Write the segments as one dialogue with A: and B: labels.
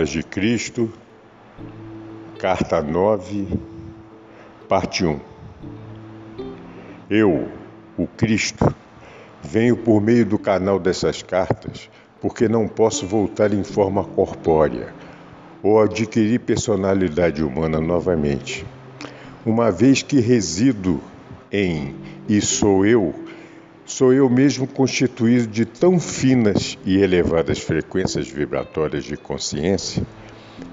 A: Cartas de Cristo, Carta 9, Parte 1. Eu, o Cristo, venho por meio do canal dessas cartas porque não posso voltar em forma corpórea ou adquirir personalidade humana novamente. Uma vez que resido em e sou eu, Sou eu mesmo constituído de tão finas e elevadas frequências vibratórias de consciência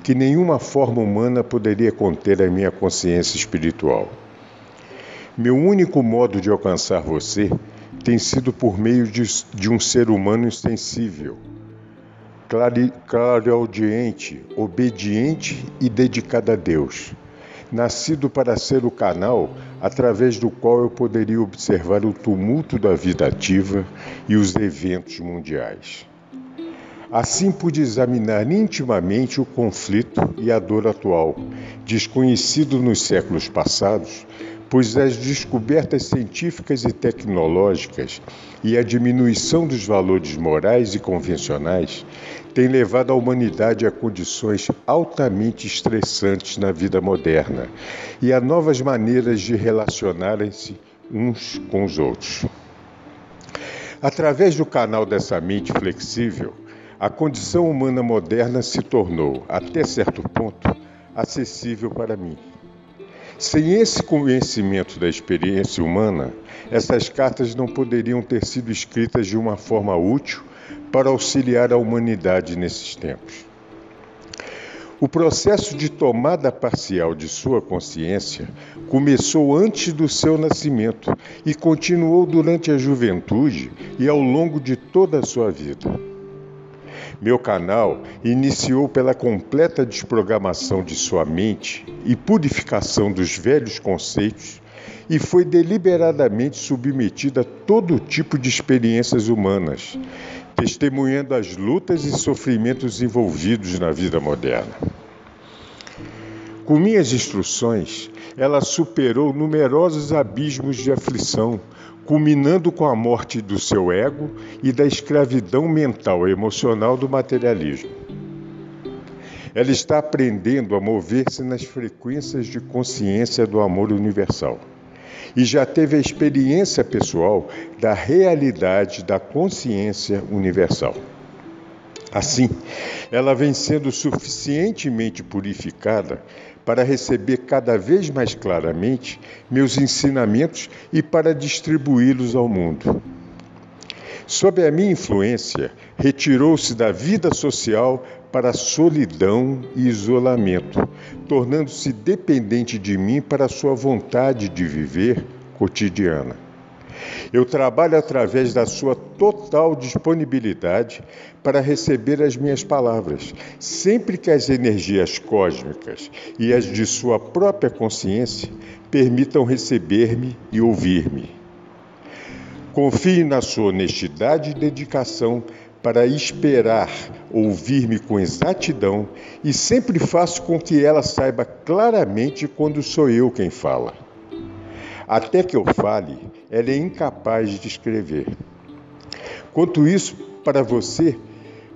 A: que nenhuma forma humana poderia conter a minha consciência espiritual. Meu único modo de alcançar você tem sido por meio de, de um ser humano insensível, clareaudiente, obediente e dedicado a Deus nascido para ser o canal através do qual eu poderia observar o tumulto da vida ativa e os eventos mundiais. Assim pude examinar intimamente o conflito e a dor atual, desconhecido nos séculos passados, pois as descobertas científicas e tecnológicas e a diminuição dos valores morais e convencionais têm levado a humanidade a condições altamente estressantes na vida moderna e a novas maneiras de relacionarem-se uns com os outros. Através do canal dessa mente flexível, a condição humana moderna se tornou, até certo ponto, acessível para mim. Sem esse conhecimento da experiência humana, essas cartas não poderiam ter sido escritas de uma forma útil para auxiliar a humanidade nesses tempos. O processo de tomada parcial de sua consciência começou antes do seu nascimento e continuou durante a juventude e ao longo de toda a sua vida. Meu canal iniciou pela completa desprogramação de sua mente e purificação dos velhos conceitos e foi deliberadamente submetido a todo tipo de experiências humanas, testemunhando as lutas e sofrimentos envolvidos na vida moderna. Com minhas instruções, ela superou numerosos abismos de aflição, culminando com a morte do seu ego e da escravidão mental e emocional do materialismo. Ela está aprendendo a mover-se nas frequências de consciência do amor universal e já teve a experiência pessoal da realidade da consciência universal. Assim, ela vem sendo suficientemente purificada para receber cada vez mais claramente meus ensinamentos e para distribuí-los ao mundo. Sob a minha influência, retirou-se da vida social para solidão e isolamento, tornando-se dependente de mim para sua vontade de viver cotidiana. Eu trabalho através da sua total disponibilidade para receber as minhas palavras, sempre que as energias cósmicas e as de sua própria consciência permitam receber-me e ouvir-me. Confie na sua honestidade e dedicação para esperar ouvir-me com exatidão e sempre faço com que ela saiba claramente quando sou eu quem fala. Até que eu fale, ela é incapaz de escrever. Quanto isso para você,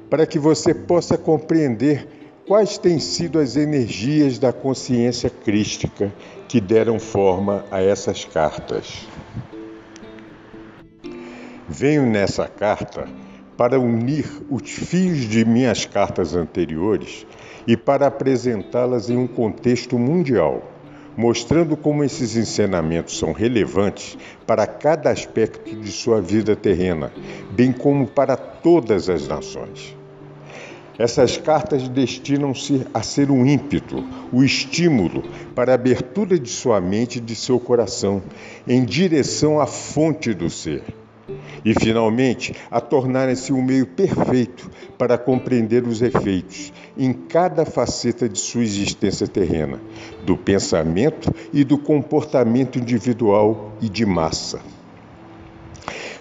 A: para que você possa compreender quais têm sido as energias da consciência crística que deram forma a essas cartas. Venho nessa carta para unir os fios de minhas cartas anteriores e para apresentá-las em um contexto mundial mostrando como esses ensinamentos são relevantes para cada aspecto de sua vida terrena, bem como para todas as nações. Essas cartas destinam-se a ser um ímpeto, o estímulo para a abertura de sua mente e de seu coração em direção à fonte do ser. E, finalmente, a tornarem-se um meio perfeito para compreender os efeitos, em cada faceta de sua existência terrena, do pensamento e do comportamento individual e de massa.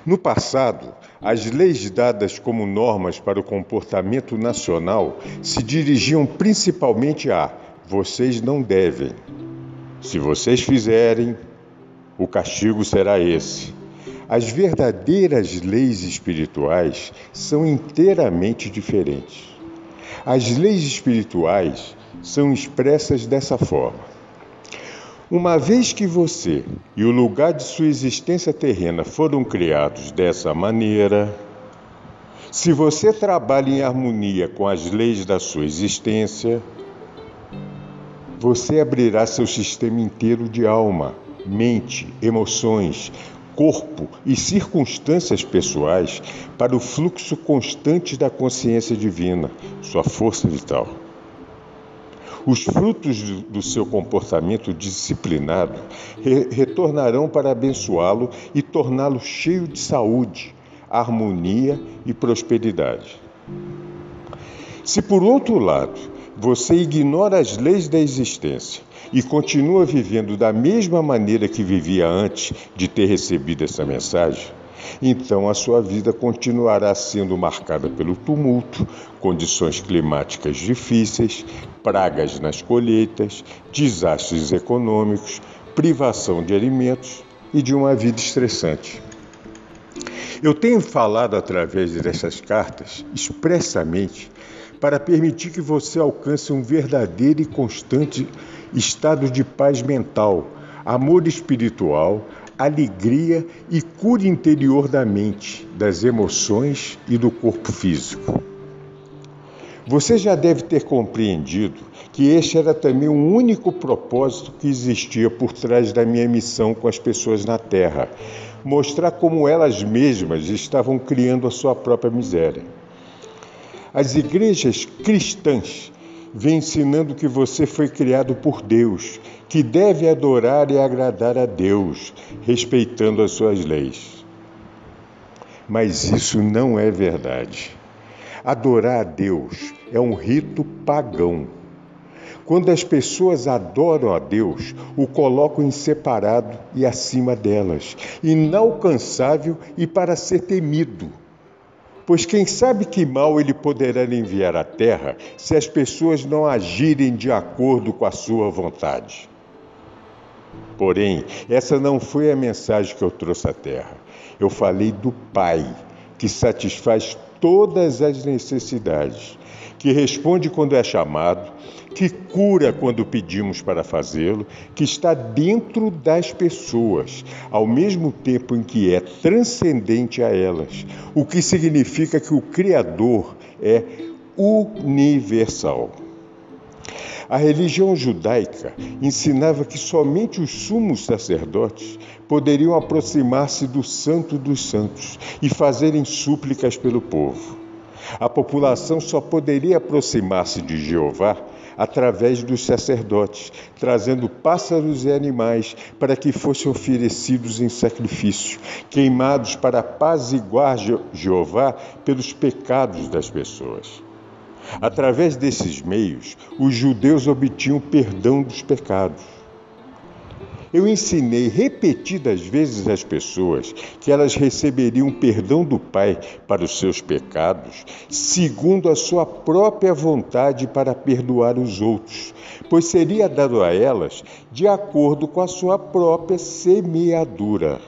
A: No passado, as leis dadas como normas para o comportamento nacional se dirigiam principalmente a vocês não devem. Se vocês fizerem, o castigo será esse. As verdadeiras leis espirituais são inteiramente diferentes. As leis espirituais são expressas dessa forma. Uma vez que você e o lugar de sua existência terrena foram criados dessa maneira, se você trabalha em harmonia com as leis da sua existência, você abrirá seu sistema inteiro de alma, mente, emoções, corpo e circunstâncias pessoais para o fluxo constante da consciência divina, sua força vital. Os frutos do seu comportamento disciplinado re retornarão para abençoá-lo e torná-lo cheio de saúde, harmonia e prosperidade. Se por outro lado você ignora as leis da existência e continua vivendo da mesma maneira que vivia antes de ter recebido essa mensagem, então a sua vida continuará sendo marcada pelo tumulto, condições climáticas difíceis, pragas nas colheitas, desastres econômicos, privação de alimentos e de uma vida estressante. Eu tenho falado através dessas cartas expressamente para permitir que você alcance um verdadeiro e constante estado de paz mental, amor espiritual, alegria e cura interior da mente, das emoções e do corpo físico. Você já deve ter compreendido que este era também o único propósito que existia por trás da minha missão com as pessoas na Terra mostrar como elas mesmas estavam criando a sua própria miséria. As igrejas cristãs vêm ensinando que você foi criado por Deus, que deve adorar e agradar a Deus, respeitando as suas leis. Mas isso não é verdade. Adorar a Deus é um rito pagão. Quando as pessoas adoram a Deus, o colocam em separado e acima delas, inalcançável e para ser temido Pois quem sabe que mal ele poderá enviar à terra se as pessoas não agirem de acordo com a sua vontade? Porém, essa não foi a mensagem que eu trouxe à terra. Eu falei do Pai, que satisfaz todas as necessidades, que responde quando é chamado, que cura quando pedimos para fazê-lo, que está dentro das pessoas, ao mesmo tempo em que é transcendente a elas, o que significa que o Criador é universal. A religião judaica ensinava que somente os sumos sacerdotes poderiam aproximar-se do Santo dos Santos e fazerem súplicas pelo povo. A população só poderia aproximar-se de Jeová através dos sacerdotes, trazendo pássaros e animais para que fossem oferecidos em sacrifício, queimados para apaziguar Jeová pelos pecados das pessoas. Através desses meios, os judeus obtinham perdão dos pecados. Eu ensinei repetidas vezes às pessoas que elas receberiam perdão do Pai para os seus pecados, segundo a sua própria vontade para perdoar os outros, pois seria dado a elas de acordo com a sua própria semeadura.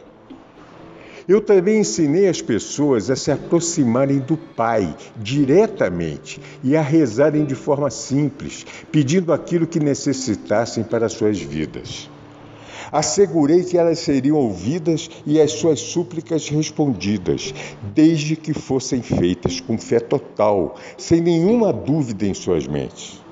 A: Eu também ensinei as pessoas a se aproximarem do Pai diretamente e a rezarem de forma simples, pedindo aquilo que necessitassem para suas vidas. Assegurei que elas seriam ouvidas e as suas súplicas respondidas, desde que fossem feitas com fé total, sem nenhuma dúvida em suas mentes.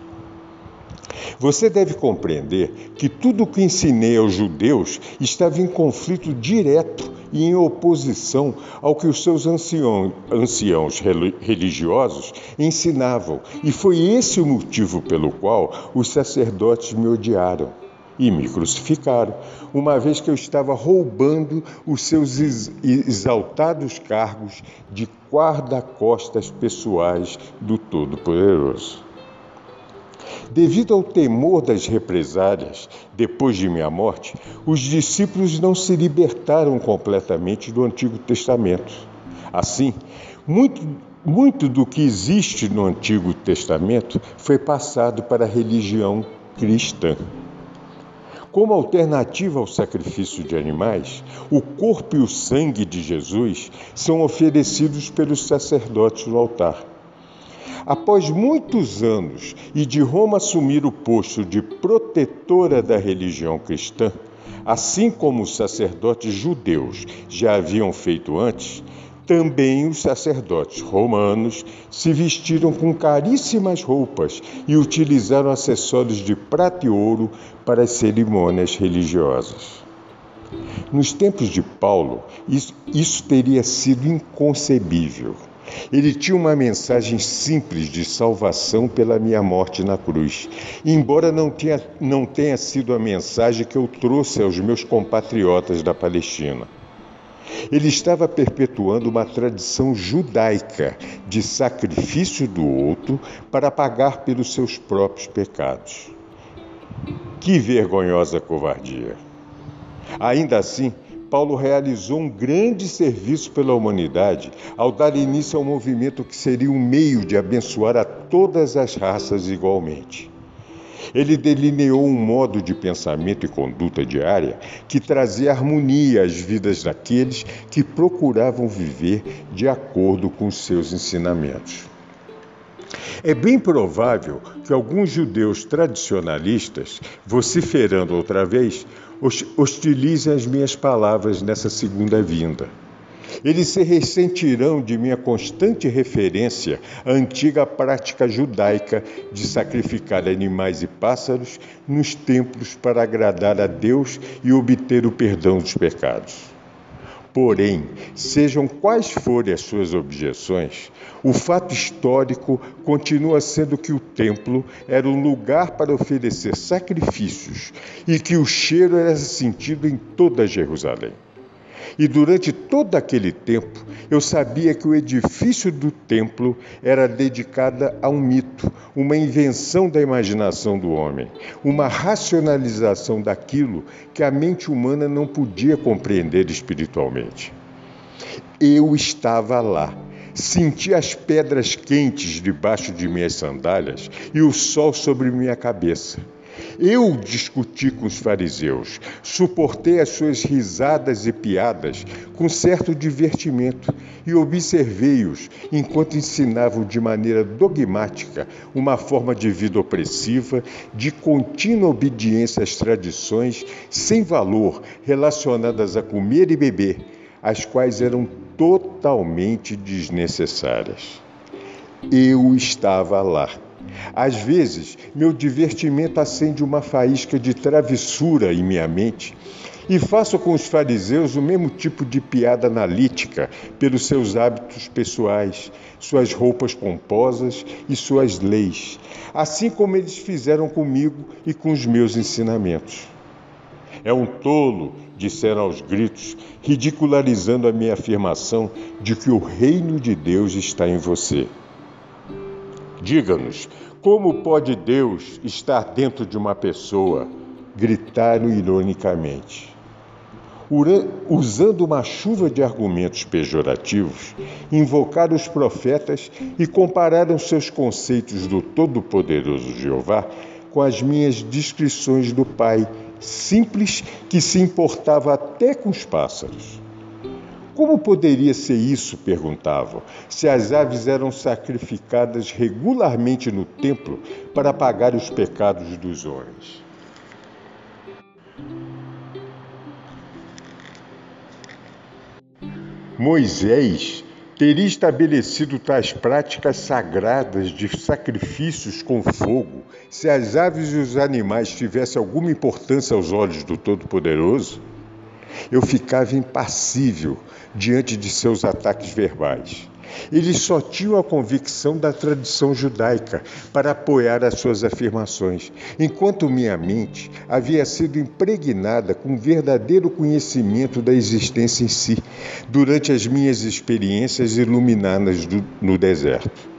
A: Você deve compreender que tudo o que ensinei aos judeus estava em conflito direto e em oposição ao que os seus ancião, anciãos religiosos ensinavam, e foi esse o motivo pelo qual os sacerdotes me odiaram e me crucificaram, uma vez que eu estava roubando os seus exaltados cargos de guarda-costas pessoais do Todo-Poderoso. Devido ao temor das represálias depois de minha morte, os discípulos não se libertaram completamente do Antigo Testamento. Assim, muito, muito do que existe no Antigo Testamento foi passado para a religião cristã. Como alternativa ao sacrifício de animais, o corpo e o sangue de Jesus são oferecidos pelos sacerdotes no altar. Após muitos anos e de Roma assumir o posto de protetora da religião cristã, assim como os sacerdotes judeus já haviam feito antes, também os sacerdotes romanos se vestiram com caríssimas roupas e utilizaram acessórios de prata e ouro para as cerimônias religiosas. Nos tempos de Paulo, isso, isso teria sido inconcebível. Ele tinha uma mensagem simples de salvação pela minha morte na cruz, embora não tenha, não tenha sido a mensagem que eu trouxe aos meus compatriotas da Palestina. Ele estava perpetuando uma tradição judaica de sacrifício do outro para pagar pelos seus próprios pecados. Que vergonhosa covardia! Ainda assim, Paulo realizou um grande serviço pela humanidade ao dar início ao movimento que seria um meio de abençoar a todas as raças igualmente. Ele delineou um modo de pensamento e conduta diária que trazia harmonia às vidas daqueles que procuravam viver de acordo com seus ensinamentos. É bem provável que alguns judeus tradicionalistas, vociferando outra vez, hostilizem as minhas palavras nessa segunda vinda. Eles se ressentirão de minha constante referência à antiga prática judaica de sacrificar animais e pássaros nos templos para agradar a Deus e obter o perdão dos pecados. Porém, sejam quais forem as suas objeções, o fato histórico continua sendo que o templo era um lugar para oferecer sacrifícios e que o cheiro era sentido em toda Jerusalém. E durante todo aquele tempo, eu sabia que o edifício do templo era dedicado a um mito, uma invenção da imaginação do homem, uma racionalização daquilo que a mente humana não podia compreender espiritualmente. Eu estava lá. Senti as pedras quentes debaixo de minhas sandálias e o sol sobre minha cabeça. Eu discuti com os fariseus, suportei as suas risadas e piadas com certo divertimento e observei-os enquanto ensinavam de maneira dogmática uma forma de vida opressiva, de contínua obediência às tradições sem valor relacionadas a comer e beber, as quais eram totalmente desnecessárias. Eu estava lá às vezes, meu divertimento acende uma faísca de travessura em minha mente e faço com os fariseus o mesmo tipo de piada analítica pelos seus hábitos pessoais, suas roupas pomposas e suas leis, assim como eles fizeram comigo e com os meus ensinamentos. É um tolo, disseram aos gritos, ridicularizando a minha afirmação de que o reino de Deus está em você. Diga-nos, como pode Deus estar dentro de uma pessoa? Gritaram ironicamente. Usando uma chuva de argumentos pejorativos, invocaram os profetas e compararam seus conceitos do Todo-Poderoso Jeová com as minhas descrições do Pai, simples que se importava até com os pássaros. Como poderia ser isso? perguntavam, se as aves eram sacrificadas regularmente no templo para pagar os pecados dos homens. Moisés teria estabelecido tais práticas sagradas de sacrifícios com fogo se as aves e os animais tivessem alguma importância aos olhos do Todo-Poderoso? Eu ficava impassível diante de seus ataques verbais. Eles só tinham a convicção da tradição judaica para apoiar as suas afirmações, enquanto minha mente havia sido impregnada com verdadeiro conhecimento da existência em si durante as minhas experiências iluminadas do, no deserto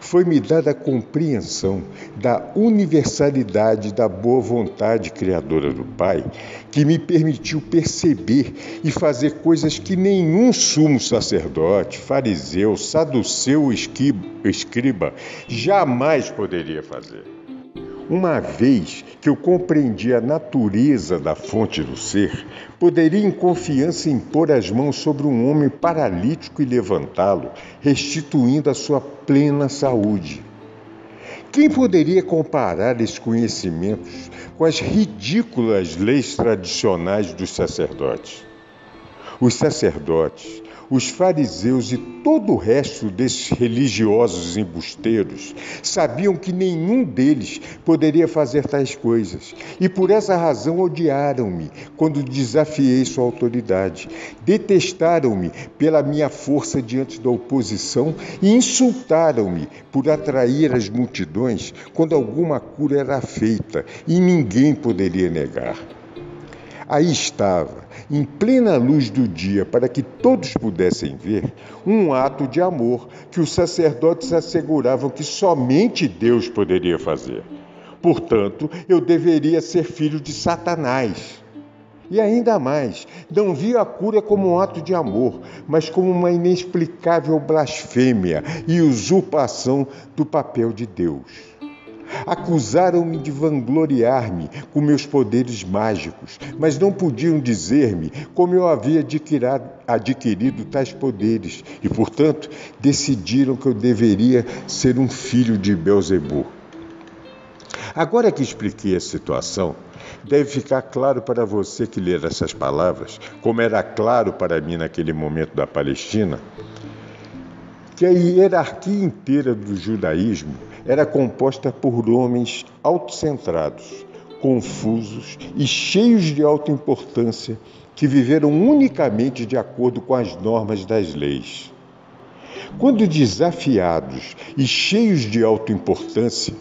A: foi-me dada a compreensão da universalidade da boa vontade criadora do Pai, que me permitiu perceber e fazer coisas que nenhum sumo sacerdote, fariseu, saduceu ou escriba jamais poderia fazer. Uma vez que eu compreendi a natureza da fonte do ser, poderia em confiança impor as mãos sobre um homem paralítico e levantá-lo, restituindo a sua plena saúde. Quem poderia comparar esses conhecimentos com as ridículas leis tradicionais dos sacerdotes? Os sacerdotes os fariseus e todo o resto desses religiosos embusteiros sabiam que nenhum deles poderia fazer tais coisas e por essa razão odiaram-me quando desafiei sua autoridade. Detestaram-me pela minha força diante da oposição e insultaram-me por atrair as multidões quando alguma cura era feita e ninguém poderia negar. Aí estava, em plena luz do dia, para que todos pudessem ver, um ato de amor que os sacerdotes asseguravam que somente Deus poderia fazer. Portanto, eu deveria ser filho de Satanás. E ainda mais, não via a cura como um ato de amor, mas como uma inexplicável blasfêmia e usurpação do papel de Deus. Acusaram-me de vangloriar-me com meus poderes mágicos, mas não podiam dizer-me como eu havia adquirido, tais poderes e, portanto, decidiram que eu deveria ser um filho de Belzebu. Agora que expliquei a situação, deve ficar claro para você que ler essas palavras, como era claro para mim naquele momento da Palestina, que a hierarquia inteira do judaísmo era composta por homens autocentrados, confusos e cheios de autoimportância que viveram unicamente de acordo com as normas das leis. Quando desafiados e cheios de autoimportância,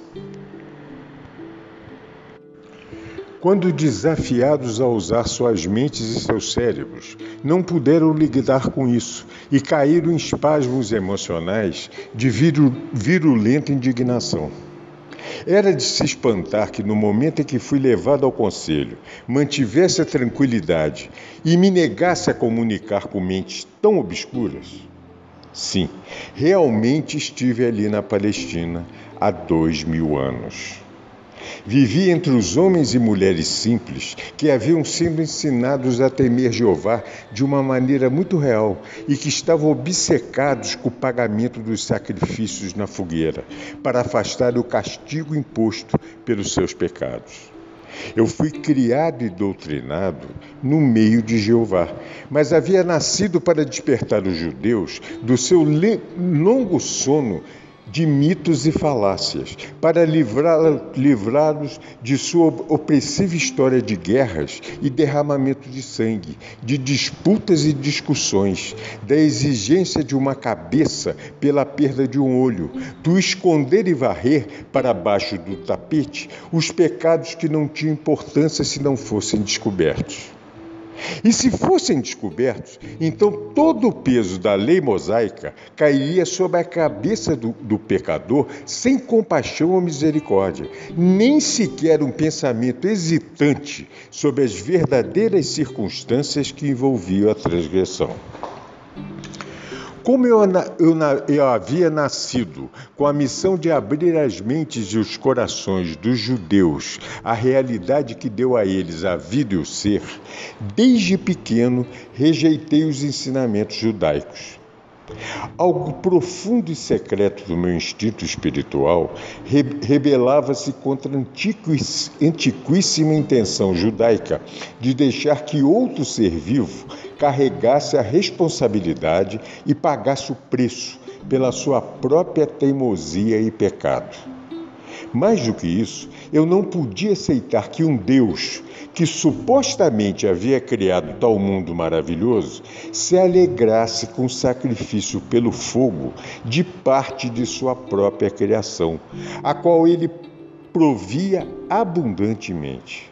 A: Quando desafiados a usar suas mentes e seus cérebros, não puderam lidar com isso e caíram em espasmos emocionais de virulenta indignação. Era de se espantar que, no momento em que fui levado ao conselho, mantivesse a tranquilidade e me negasse a comunicar com mentes tão obscuras. Sim, realmente estive ali na Palestina há dois mil anos. Vivi entre os homens e mulheres simples que haviam sido ensinados a temer Jeová de uma maneira muito real e que estavam obcecados com o pagamento dos sacrifícios na fogueira para afastar o castigo imposto pelos seus pecados. Eu fui criado e doutrinado no meio de Jeová, mas havia nascido para despertar os judeus do seu longo sono de mitos e falácias, para livrá-los de sua opressiva história de guerras e derramamento de sangue, de disputas e discussões, da exigência de uma cabeça pela perda de um olho, do esconder e varrer para baixo do tapete os pecados que não tinham importância se não fossem descobertos. E se fossem descobertos, então todo o peso da lei mosaica cairia sobre a cabeça do, do, pecador sem compaixão ou misericórdia, nem sequer um pensamento hesitante sobre as verdadeiras circunstâncias que envolviam a transgressão. Como eu, eu, eu, havia nascido com a missão de abrir as mentes e os corações dos judeus à realidade que deu a eles a vida e o ser, desde pequeno rejeitei os ensinamentos judaicos. Algo profundo e secreto do meu instinto espiritual rebelava-se contra a antiquíssima intenção judaica de deixar que outro ser vivo carregasse a responsabilidade e pagasse o preço pela sua própria teimosia e pecado. Mais do que isso, eu não podia aceitar que um Deus, que supostamente havia criado tal mundo maravilhoso, se alegrasse com o sacrifício pelo fogo de parte de sua própria criação, a qual ele provia abundantemente.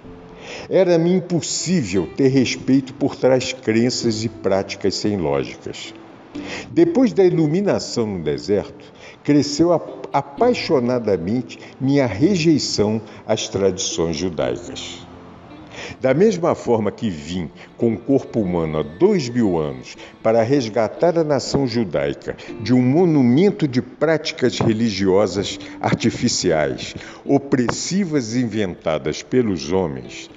A: Era-me impossível ter respeito por tais crenças e práticas sem lógicas. Depois da iluminação no deserto, cresceu apaixonadamente minha rejeição às tradições judaicas. Da mesma forma que vim com o corpo humano há dois mil anos para resgatar a nação judaica de um monumento de práticas religiosas artificiais, opressivas inventadas pelos homens,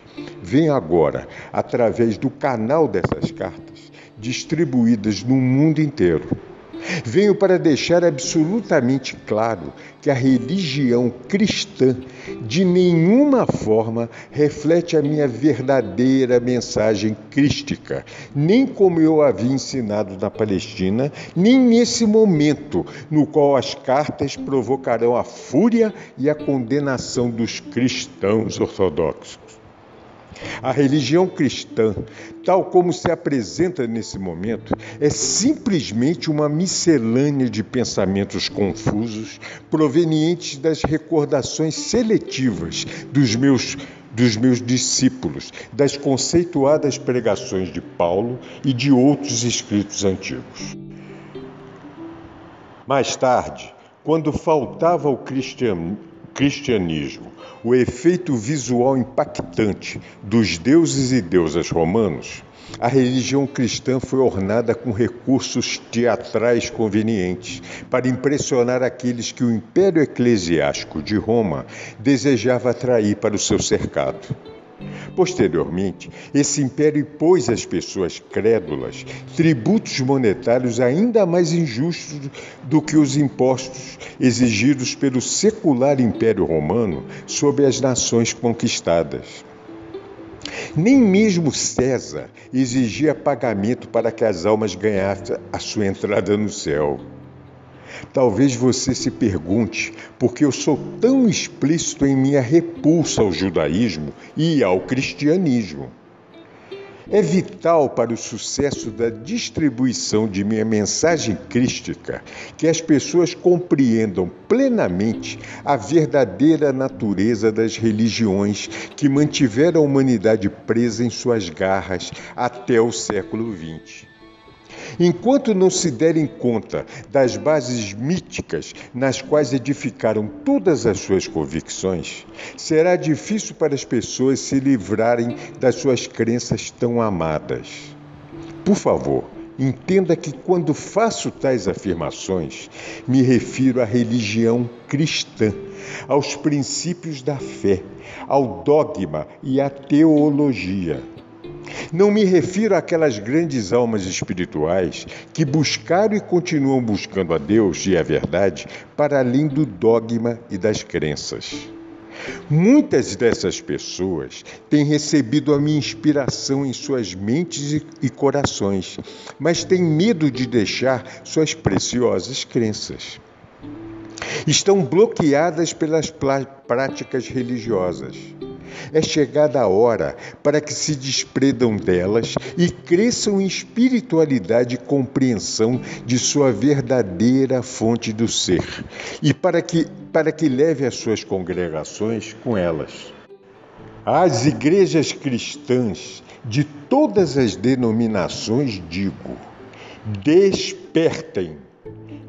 A: venho agora, através do canal dessas cartas, distribuídas no mundo inteiro Venho para deixar absolutamente claro que a religião cristã de nenhuma forma reflete a minha verdadeira mensagem crística, nem como eu havia ensinado na Palestina, nem nesse momento no qual as cartas provocarão a fúria e a condenação dos cristãos ortodoxos. A religião cristã, tal como se apresenta nesse momento, é simplesmente uma miscelânea de pensamentos confusos provenientes das recordações seletivas dos meus dos meus discípulos, das conceituadas pregações de Paulo e de outros escritos antigos. Mais tarde, quando faltava o cristianismo, cristianismo, o efeito visual impactante dos deuses e deusas romanos, a religião cristã foi ornada com recursos teatrais convenientes para impressionar aqueles que o império eclesiástico de Roma desejava atrair para o seu cercado. Posteriormente, esse império impôs às pessoas crédulas tributos monetários ainda mais injustos do que os impostos exigidos pelo secular Império Romano sobre as nações conquistadas. Nem mesmo César exigia pagamento para que as almas ganhassem a sua entrada no céu. Talvez você se pergunte por que eu sou tão explícito em minha repulsa ao judaísmo e ao cristianismo. É vital para o sucesso da distribuição de minha mensagem crística que as pessoas compreendam plenamente a verdadeira natureza das religiões que mantiveram a humanidade presa em suas garras até o século XX. Enquanto não se derem conta das bases míticas nas quais edificaram todas as suas convicções, será difícil para as pessoas se livrarem das suas crenças tão amadas. Por favor, Entenda que quando faço tais afirmações, me refiro à religião cristã, aos princípios da fé, ao dogma e à teologia. Não me refiro àquelas grandes almas espirituais que buscaram e continuam buscando a Deus e a verdade para além do dogma e das crenças. Muitas dessas pessoas têm recebido a minha inspiração em suas mentes e corações, mas têm medo de deixar suas preciosas crenças. Estão bloqueadas pelas práticas religiosas é chegada a hora para que se desprendam delas e cresçam em espiritualidade e compreensão de sua verdadeira fonte do ser, e para que, para que leve as suas congregações com elas. Às igrejas cristãs de todas as denominações digo: despertem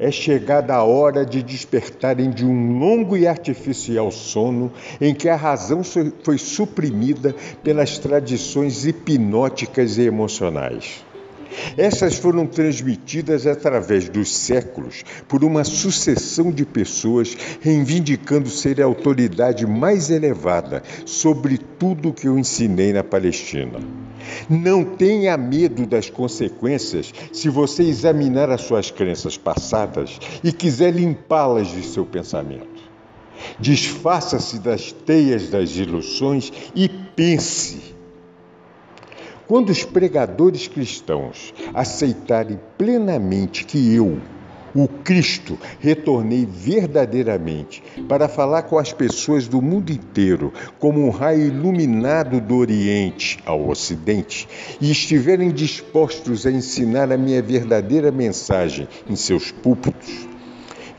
A: é chegada a hora de despertarem de um longo e artificial sono em que a razão foi suprimida pelas tradições hipnóticas e emocionais. Essas foram transmitidas através dos séculos por uma sucessão de pessoas reivindicando ser a autoridade mais elevada sobre tudo o que eu ensinei na Palestina. Não tenha medo das consequências se você examinar as suas crenças passadas e quiser limpá-las de seu pensamento. Desfaça-se das teias das ilusões e pense quando os pregadores cristãos aceitarem plenamente que eu, o Cristo, retornei verdadeiramente para falar com as pessoas do mundo inteiro, como um raio iluminado do Oriente ao Ocidente, e estiverem dispostos a ensinar a minha verdadeira mensagem em seus púlpitos,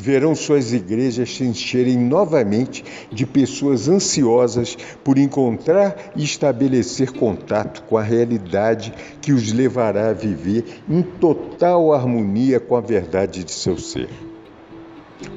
A: verão suas igrejas se encherem novamente de pessoas ansiosas por encontrar e estabelecer contato com a realidade que os levará a viver em total harmonia com a verdade de seu ser.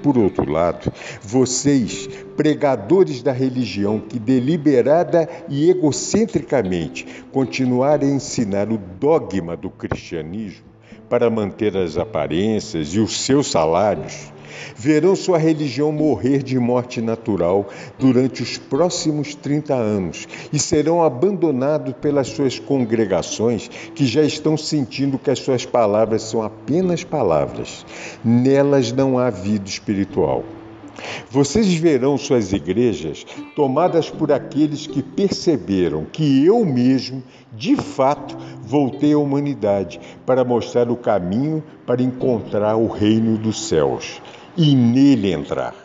A: Por outro lado, vocês, pregadores da religião que deliberada e egocentricamente continuarem a ensinar o dogma do cristianismo para manter as aparências e os seus salários, verão sua religião morrer de morte natural durante os próximos 30 anos e serão abandonados pelas suas congregações que já estão sentindo que as suas palavras são apenas palavras. Nelas não há vida espiritual. Vocês verão suas igrejas tomadas por aqueles que perceberam que eu mesmo, de fato, voltei à humanidade para mostrar o caminho para encontrar o reino dos céus e nele entrar.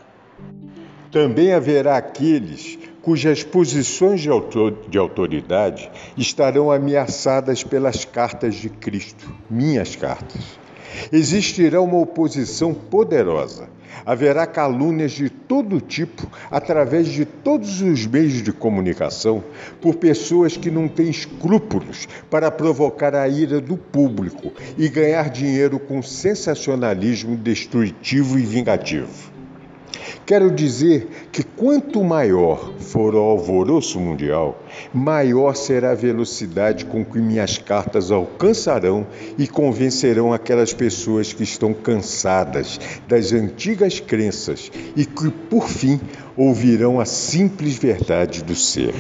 A: Também haverá aqueles cujas posições de, autor, de autoridade estarão ameaçadas pelas cartas de Cristo, minhas cartas. Existirá uma oposição poderosa. Haverá calúnias de todo tipo através de todos os meios de comunicação por pessoas que não têm escrúpulos para provocar a ira do público e ganhar dinheiro com sensacionalismo destrutivo e vingativo. Quero dizer que quanto maior for o alvoroço mundial, maior será a velocidade com que minhas cartas alcançarão e convencerão aquelas pessoas que estão cansadas das antigas crenças e que, por fim, ouvirão a simples verdade do ser.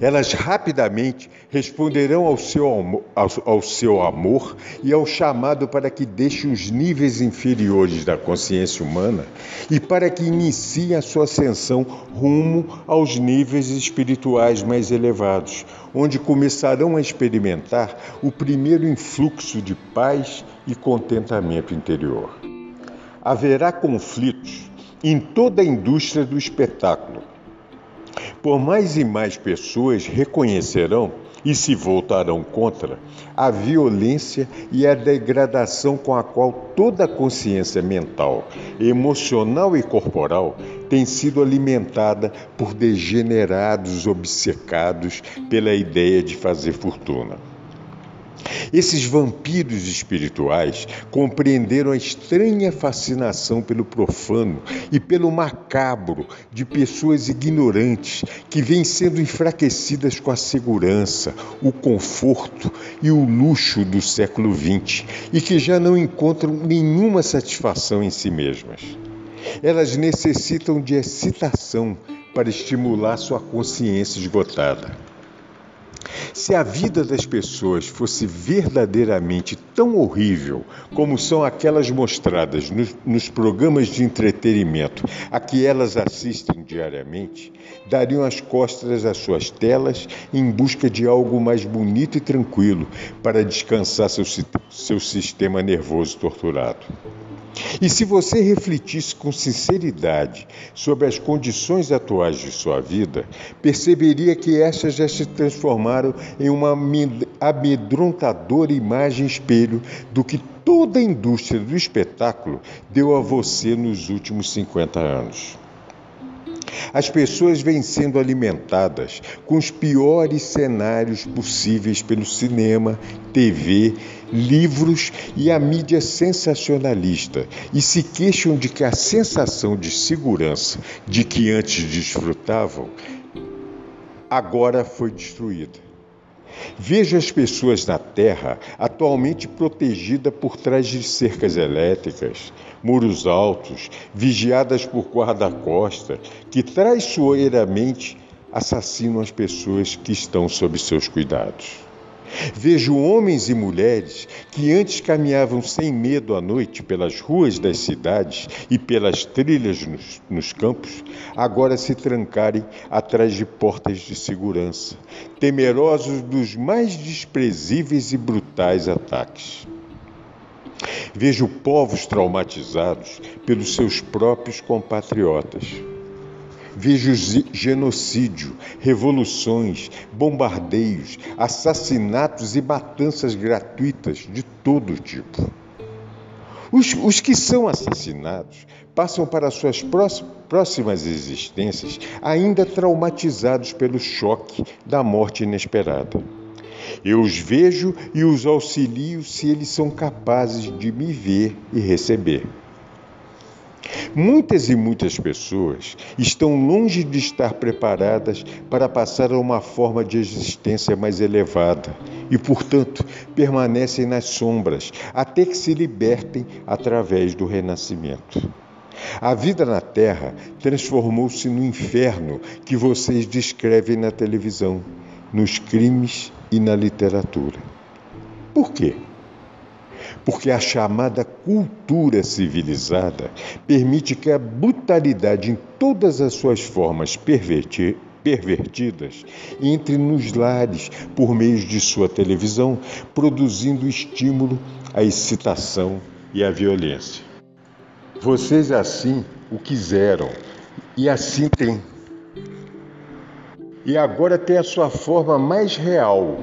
A: Elas rapidamente responderão ao seu, ao, ao seu amor e ao chamado para que deixe os níveis inferiores da consciência humana e para que inicie a sua ascensão rumo aos níveis espirituais mais elevados, onde começarão a experimentar o primeiro influxo de paz e contentamento interior. Haverá conflitos em toda a indústria do espetáculo por mais e mais pessoas reconhecerão e se voltarão contra a violência e a degradação com a qual toda a consciência mental, emocional e corporal tem sido alimentada por degenerados obcecados pela ideia de fazer fortuna. Esses vampiros espirituais compreenderam a estranha fascinação pelo profano e pelo macabro de pessoas ignorantes que vêm sendo enfraquecidas com a segurança, o conforto e o luxo do século XX e que já não encontram nenhuma satisfação em si mesmas. Elas necessitam de excitação para estimular sua consciência esgotada. Se a vida das pessoas fosse verdadeiramente tão horrível como são aquelas mostradas nos, nos, programas de entretenimento a que elas assistem diariamente, dariam as costas às suas telas em busca de algo mais bonito e tranquilo para descansar seu, seu sistema nervoso torturado. E se você refletisse com sinceridade sobre as condições atuais de sua vida, perceberia que estas já se transformaram em uma amedrontadora imagem espelho do que toda a indústria do espetáculo deu a você nos últimos 50 anos. As pessoas vêm sendo alimentadas com os piores cenários possíveis pelo cinema, TV, livros e a mídia sensacionalista e se queixam de que a sensação de segurança de que antes desfrutavam agora foi destruída. Vejo as pessoas na Terra atualmente protegidas por trás de cercas elétricas, muros altos, vigiadas por guarda-costas, que traiçoeiramente assassinam as pessoas que estão sob seus cuidados. Vejo homens e mulheres que antes caminhavam sem medo à noite pelas ruas das cidades e pelas trilhas nos, nos, campos, agora se trancarem atrás de portas de segurança, temerosos dos mais desprezíveis e brutais ataques. Vejo povos traumatizados pelos seus próprios compatriotas. Vejo genocídio, revoluções, bombardeios, assassinatos e matanças gratuitas de todo tipo. Os, os que são assassinados passam para suas próximas existências ainda traumatizados pelo choque da morte inesperada. Eu os vejo e os auxilio se eles são capazes de me ver e receber. Muitas e muitas pessoas estão longe de estar preparadas para passar a uma forma de existência mais elevada e, portanto, permanecem nas sombras até que se libertem através do renascimento. A vida na Terra transformou-se no inferno que vocês descrevem na televisão, nos crimes e na literatura. Por quê? Porque a chamada cultura civilizada permite que a brutalidade em todas as suas formas pervertir, pervertidas entre nos lares por meio de sua televisão, produzindo estímulo à excitação e à violência. Vocês assim o quiseram e assim tem e agora tem a sua forma mais real.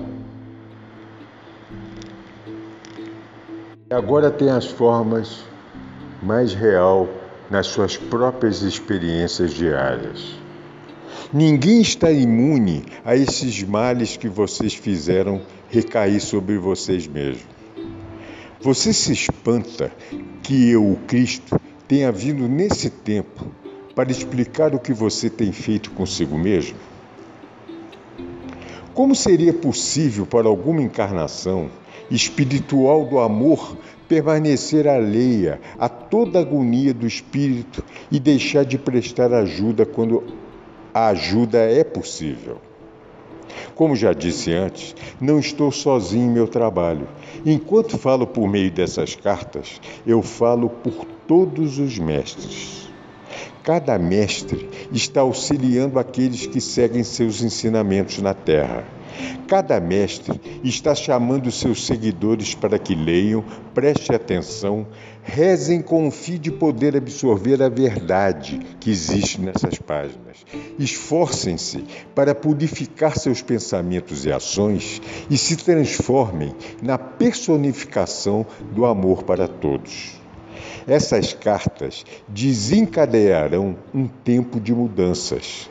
A: Agora tem as formas mais real nas suas próprias experiências diárias. Ninguém está imune a esses males que vocês fizeram recair sobre vocês mesmos. Você se espanta que eu, o Cristo, tenha vindo nesse tempo para explicar o que você tem feito consigo mesmo? Como seria possível para alguma encarnação espiritual do amor permanecer alheia a toda agonia do espírito e deixar de prestar ajuda quando a ajuda é possível? Como já disse antes, não estou sozinho em meu trabalho. Enquanto falo por meio dessas cartas, eu falo por todos os mestres. Cada mestre está auxiliando aqueles que seguem seus ensinamentos na terra. Cada mestre está chamando seus seguidores para que leiam, prestem atenção, rezem com o fim de poder absorver a verdade que existe nessas páginas. Esforcem-se para purificar seus pensamentos e ações e se transformem na personificação do amor para todos. Essas cartas desencadearão um tempo de mudanças.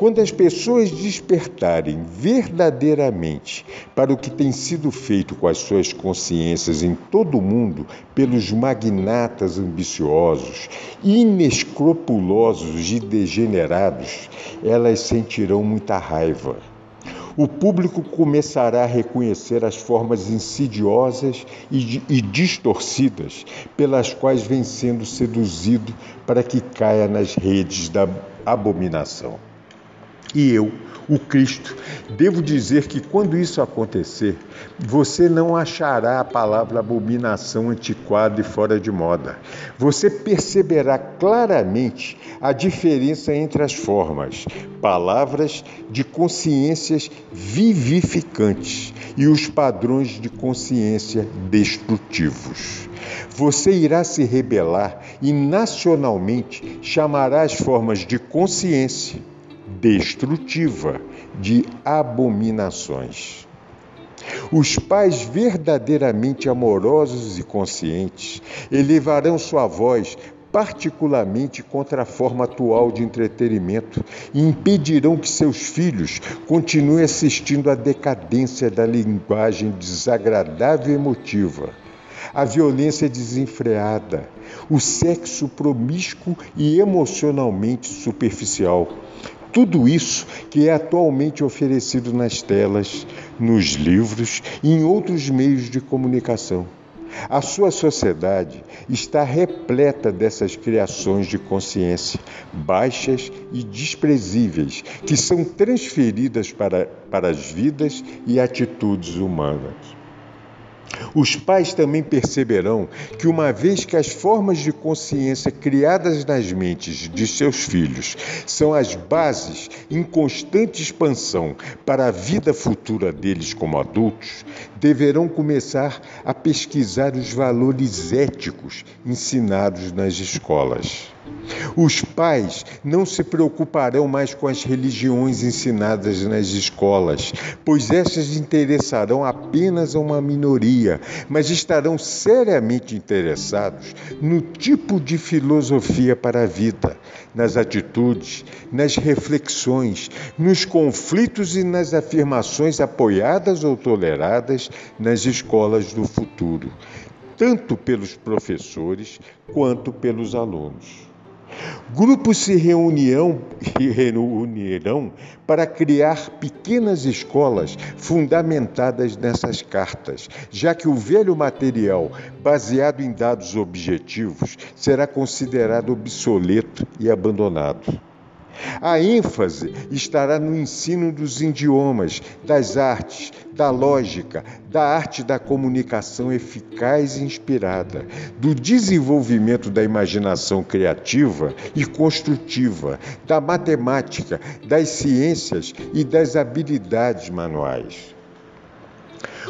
A: Quando as pessoas despertarem verdadeiramente para o que tem sido feito com as suas consciências em todo o mundo pelos magnatas ambiciosos, inescrupulosos e degenerados, elas sentirão muita raiva o público começará a reconhecer as formas insidiosas e, e distorcidas pelas quais vem sendo seduzido para que caia nas redes da abominação. E eu, o Cristo, devo dizer que quando isso acontecer, você não achará a palavra abominação antiquada e fora de moda. Você perceberá claramente a diferença entre as formas, palavras de consciências vivificantes e os padrões de consciência destrutivos. Você irá se rebelar e nacionalmente chamará as formas de consciência destrutiva de abominações. Os pais verdadeiramente amorosos e conscientes elevarão sua voz particularmente contra a forma atual de entretenimento e impedirão que seus filhos continuem assistindo à decadência da linguagem desagradável e emotiva, a violência desenfreada, o sexo promíscuo e emocionalmente superficial, tudo isso que é atualmente oferecido nas telas, nos livros e em outros meios de comunicação. A sua sociedade está repleta dessas criações de consciência baixas e desprezíveis que são transferidas para, para as vidas e atitudes humanas. Os pais também perceberão que, uma vez que as formas de consciência criadas nas mentes de seus filhos são as bases em constante expansão para a vida futura deles como adultos, deverão começar a pesquisar os valores éticos ensinados nas escolas. Os pais não se preocuparão mais com as religiões ensinadas nas escolas, pois essas interessarão apenas a uma minoria, mas estarão seriamente interessados no tipo de filosofia para a vida, nas atitudes, nas reflexões, nos conflitos e nas afirmações apoiadas ou toleradas nas escolas do futuro, tanto pelos professores quanto pelos alunos. Grupos se reunirão, reunirão para criar pequenas escolas fundamentadas nessas cartas, já que o velho material, baseado em dados objetivos, será considerado obsoleto e abandonado. A ênfase estará no ensino dos idiomas, das artes, da lógica, da arte da comunicação eficaz e inspirada, do desenvolvimento da imaginação criativa e construtiva, da matemática, das ciências e das habilidades manuais.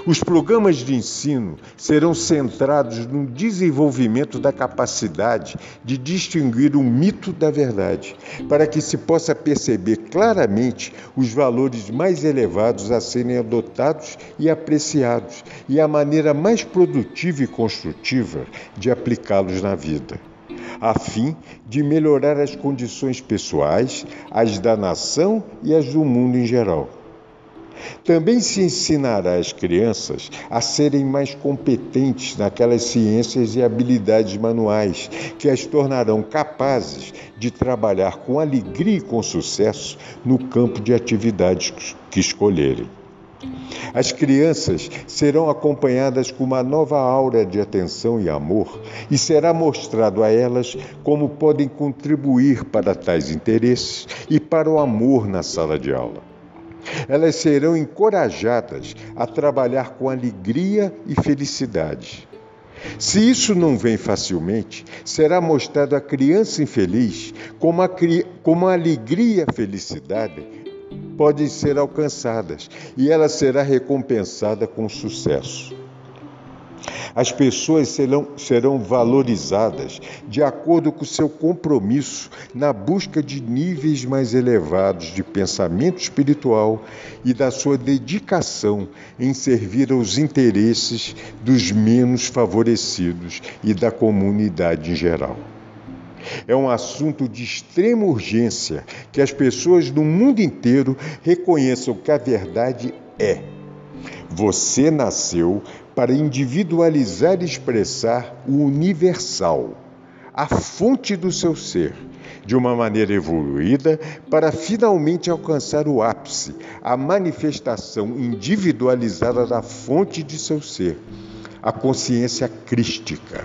A: Os programas de ensino serão centrados no desenvolvimento da capacidade de distinguir o mito da verdade, para que se possa perceber claramente os valores mais elevados a serem adotados e apreciados e a maneira mais produtiva e construtiva de aplicá-los na vida a fim de melhorar as condições pessoais, as da nação e as do mundo em geral. Também se ensinará às crianças a serem mais competentes naquelas ciências e habilidades manuais que as tornarão capazes de trabalhar com alegria e com sucesso no campo de atividades que escolherem. As crianças serão acompanhadas com uma nova aura de atenção e amor, e será mostrado a elas como podem contribuir para tais interesses e para o amor na sala de aula. Elas serão encorajadas a trabalhar com alegria e felicidade. Se isso não vem facilmente, será mostrado à criança infeliz como a, como a alegria e felicidade podem ser alcançadas e ela será recompensada com sucesso. As pessoas serão, serão valorizadas de acordo com seu compromisso na busca de níveis mais elevados de pensamento espiritual e da sua dedicação em servir aos interesses dos menos favorecidos e da comunidade em geral. É um assunto de extrema urgência que as pessoas do mundo inteiro reconheçam que a verdade é. Você nasceu para individualizar e expressar o universal, a fonte do seu ser, de uma maneira evoluída para finalmente alcançar o ápice, a manifestação individualizada da fonte de seu ser, a consciência crística.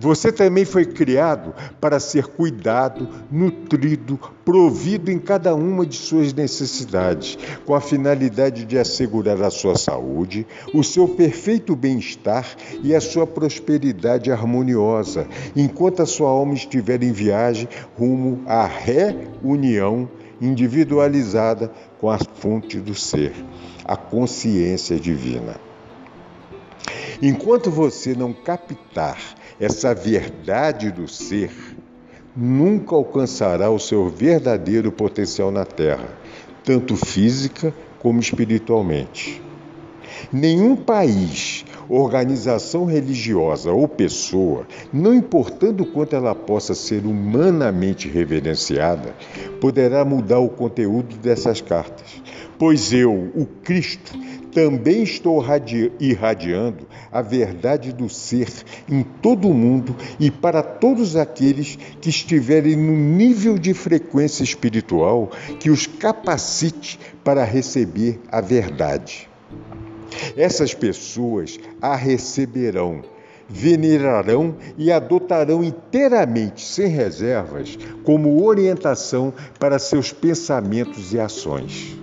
A: Você também foi criado para ser cuidado, nutrido, provido em cada uma de suas necessidades, com a finalidade de assegurar a sua saúde, o seu perfeito bem-estar e a sua prosperidade harmoniosa, enquanto a sua alma estiver em viagem rumo à reunião individualizada com a fonte do ser, a consciência divina. Enquanto você não captar essa verdade do ser, nunca alcançará o seu verdadeiro potencial na Terra, tanto física como espiritualmente. Nenhum país, organização religiosa ou pessoa, não importando quanto ela possa ser humanamente reverenciada, poderá mudar o conteúdo dessas cartas, pois eu, o Cristo, também estou irradiando a verdade do ser em todo o mundo e para todos aqueles que estiverem no nível de frequência espiritual que os capacite para receber a verdade. Essas pessoas a receberão, venerarão e adotarão inteiramente, sem reservas, como orientação para seus pensamentos e ações.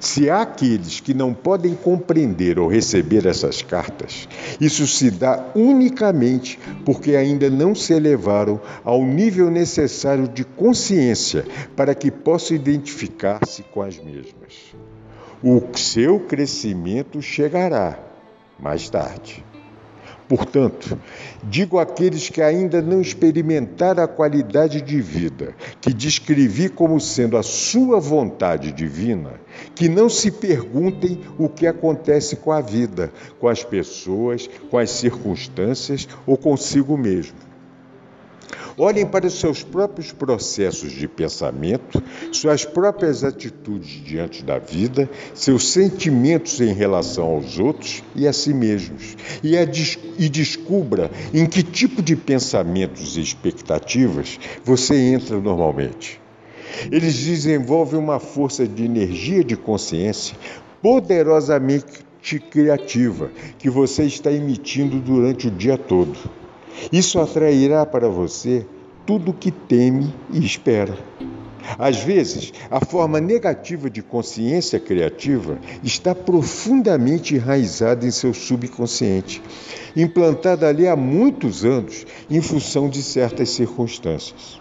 A: Se há aqueles que não podem compreender ou receber essas cartas, isso se dá unicamente porque ainda não se elevaram ao nível necessário de consciência para que possam identificar-se com as mesmas. O seu crescimento chegará mais tarde. Portanto, digo àqueles que ainda não experimentaram a qualidade de vida que descrevi como sendo a sua vontade divina, que não se perguntem o que acontece com a vida, com as pessoas, com as circunstâncias ou consigo mesmo. Olhem para os seus próprios processos de pensamento, suas próprias atitudes diante da vida, seus sentimentos em relação aos outros e a si mesmos, e, e descubra em que tipo de pensamentos e expectativas você entra normalmente. Eles desenvolvem uma força de energia de consciência poderosamente criativa que você está emitindo durante o dia todo. Isso atrairá para você tudo o que teme e espera. Às vezes, a forma negativa de consciência criativa está profundamente enraizada em seu subconsciente, implantada ali há muitos anos em função de certas circunstâncias.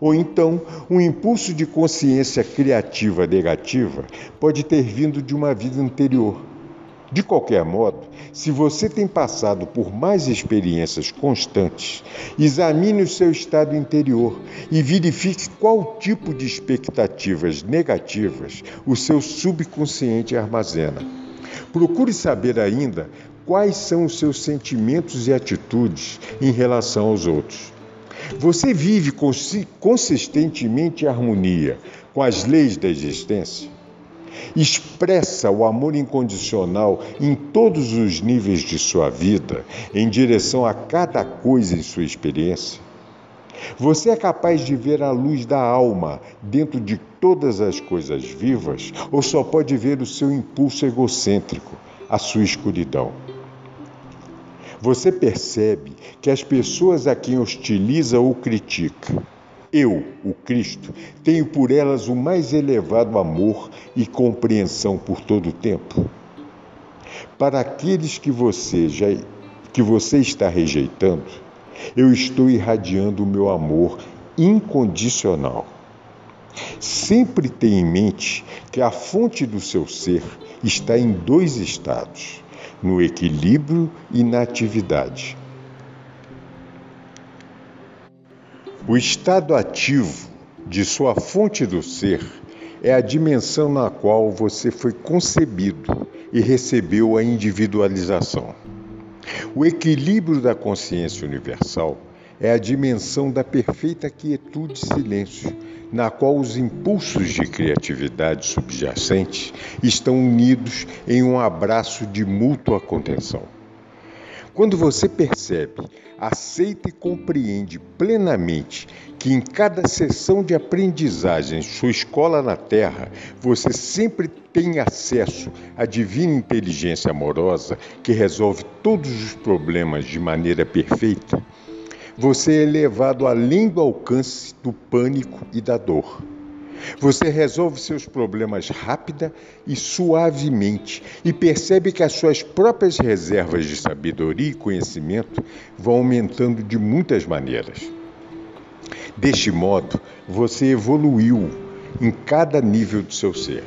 A: Ou então, um impulso de consciência criativa negativa pode ter vindo de uma vida anterior de qualquer modo, se você tem passado por mais experiências constantes, examine o seu estado interior e verifique qual tipo de expectativas negativas o seu subconsciente armazena. Procure saber ainda quais são os seus sentimentos e atitudes em relação aos outros. Você vive consistentemente em harmonia com as leis da existência? Expressa o amor incondicional em todos os níveis de sua vida, em direção a cada coisa em sua experiência? Você é capaz de ver a luz da alma dentro de todas as coisas vivas ou só pode ver o seu impulso egocêntrico, a sua escuridão? Você percebe que as pessoas a quem hostiliza ou critica eu, o Cristo, tenho por elas o mais elevado amor e compreensão por todo o tempo. Para aqueles que você já que você está rejeitando, eu estou irradiando o meu amor incondicional. Sempre tenha em mente que a fonte do seu ser está em dois estados: no equilíbrio e na atividade. O estado ativo de sua fonte do ser é a dimensão na qual você foi concebido e recebeu a individualização. O equilíbrio da consciência universal é a dimensão da perfeita quietude e silêncio, na qual os impulsos de criatividade subjacentes estão unidos em um abraço de mútua contenção. Quando você percebe, aceita e compreende plenamente que em cada sessão de aprendizagem, sua escola na Terra, você sempre tem acesso à divina inteligência amorosa que resolve todos os problemas de maneira perfeita, você é levado além do alcance do pânico e da dor. Você resolve seus problemas rápida e suavemente e percebe que as suas próprias reservas de sabedoria e conhecimento vão aumentando de muitas maneiras. Deste modo, você evoluiu em cada nível do seu ser.